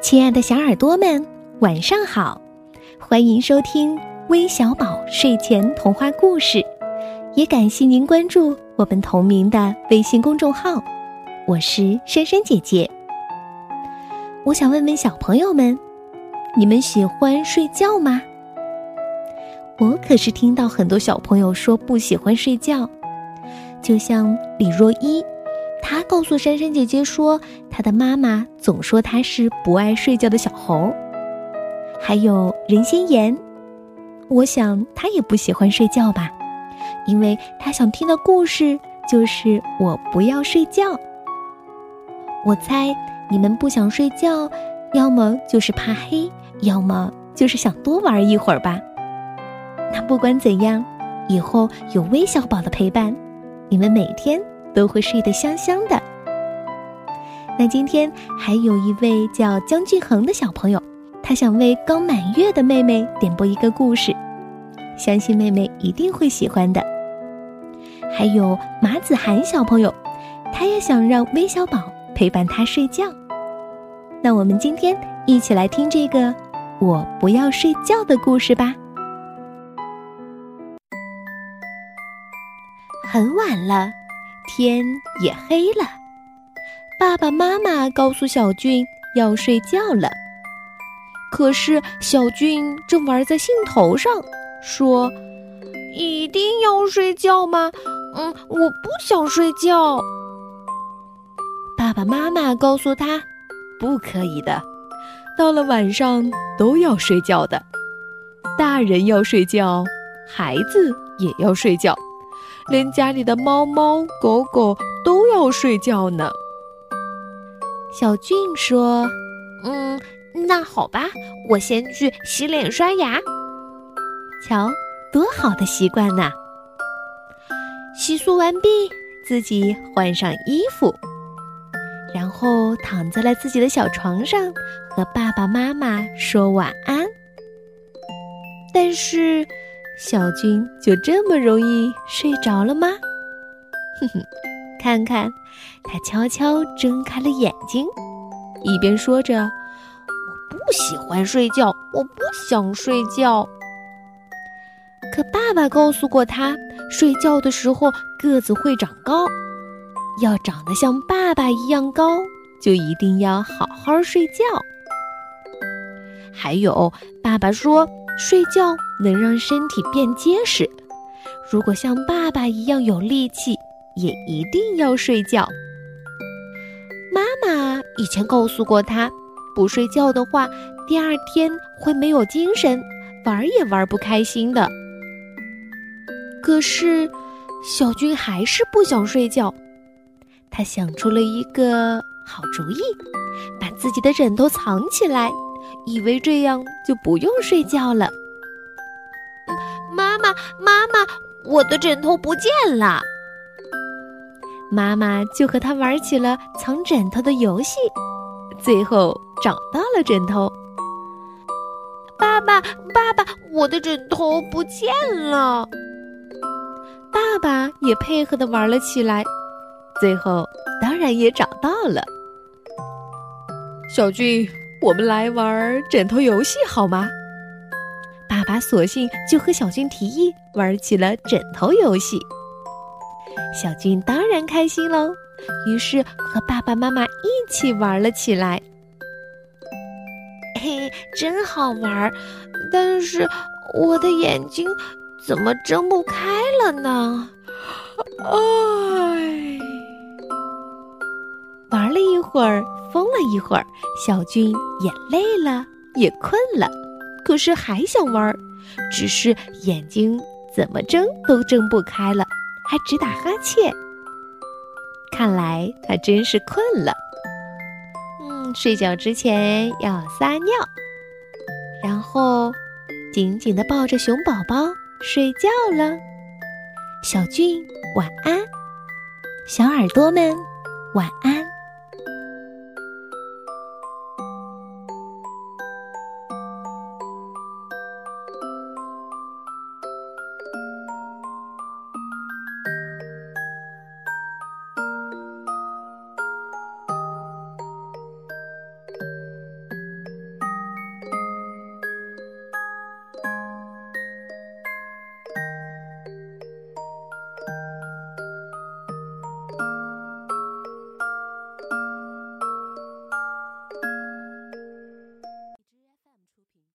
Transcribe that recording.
亲爱的小耳朵们，晚上好！欢迎收听微小宝睡前童话故事，也感谢您关注我们同名的微信公众号。我是珊珊姐姐。我想问问小朋友们，你们喜欢睡觉吗？我可是听到很多小朋友说不喜欢睡觉，就像李若一。他告诉珊珊姐姐说，他的妈妈总说他是不爱睡觉的小猴。还有任心妍，我想他也不喜欢睡觉吧，因为他想听的故事就是我不要睡觉。我猜你们不想睡觉，要么就是怕黑，要么就是想多玩一会儿吧。那不管怎样，以后有微小宝的陪伴，你们每天。都会睡得香香的。那今天还有一位叫江俊恒的小朋友，他想为刚满月的妹妹点播一个故事，相信妹妹一定会喜欢的。还有马子涵小朋友，他也想让微小宝陪伴他睡觉。那我们今天一起来听这个“我不要睡觉”的故事吧。很晚了。天也黑了，爸爸妈妈告诉小俊要睡觉了。可是小俊正玩在兴头上，说：“一定要睡觉吗？嗯，我不想睡觉。”爸爸妈妈告诉他：“不可以的，到了晚上都要睡觉的，大人要睡觉，孩子也要睡觉。”连家里的猫猫狗狗都要睡觉呢。小俊说：“嗯，那好吧，我先去洗脸刷牙。瞧，多好的习惯呐！”洗漱完毕，自己换上衣服，然后躺在了自己的小床上，和爸爸妈妈说晚安。但是。小军就这么容易睡着了吗？哼哼，看看，他悄悄睁开了眼睛，一边说着：“我不喜欢睡觉，我不想睡觉。”可爸爸告诉过他，睡觉的时候个子会长高，要长得像爸爸一样高，就一定要好好睡觉。还有，爸爸说。睡觉能让身体变结实，如果像爸爸一样有力气，也一定要睡觉。妈妈以前告诉过他，不睡觉的话，第二天会没有精神，玩也玩不开心的。可是，小军还是不想睡觉。他想出了一个好主意，把自己的枕头藏起来。以为这样就不用睡觉了。妈妈，妈妈，我的枕头不见了。妈妈就和他玩起了藏枕头的游戏，最后找到了枕头。爸爸，爸爸，我的枕头不见了。爸爸也配合的玩了起来，最后当然也找到了。小俊。我们来玩枕头游戏好吗？爸爸索性就和小军提议玩起了枕头游戏。小军当然开心喽，于是和爸爸妈妈一起玩了起来。嘿，真好玩！但是我的眼睛怎么睁不开了呢？哎，玩了一会儿。疯了一会儿，小俊也累了，也困了，可是还想玩，只是眼睛怎么睁都睁不开了，还直打哈欠。看来他真是困了。嗯，睡觉之前要撒尿，然后紧紧的抱着熊宝宝睡觉了。小俊晚安，小耳朵们晚安。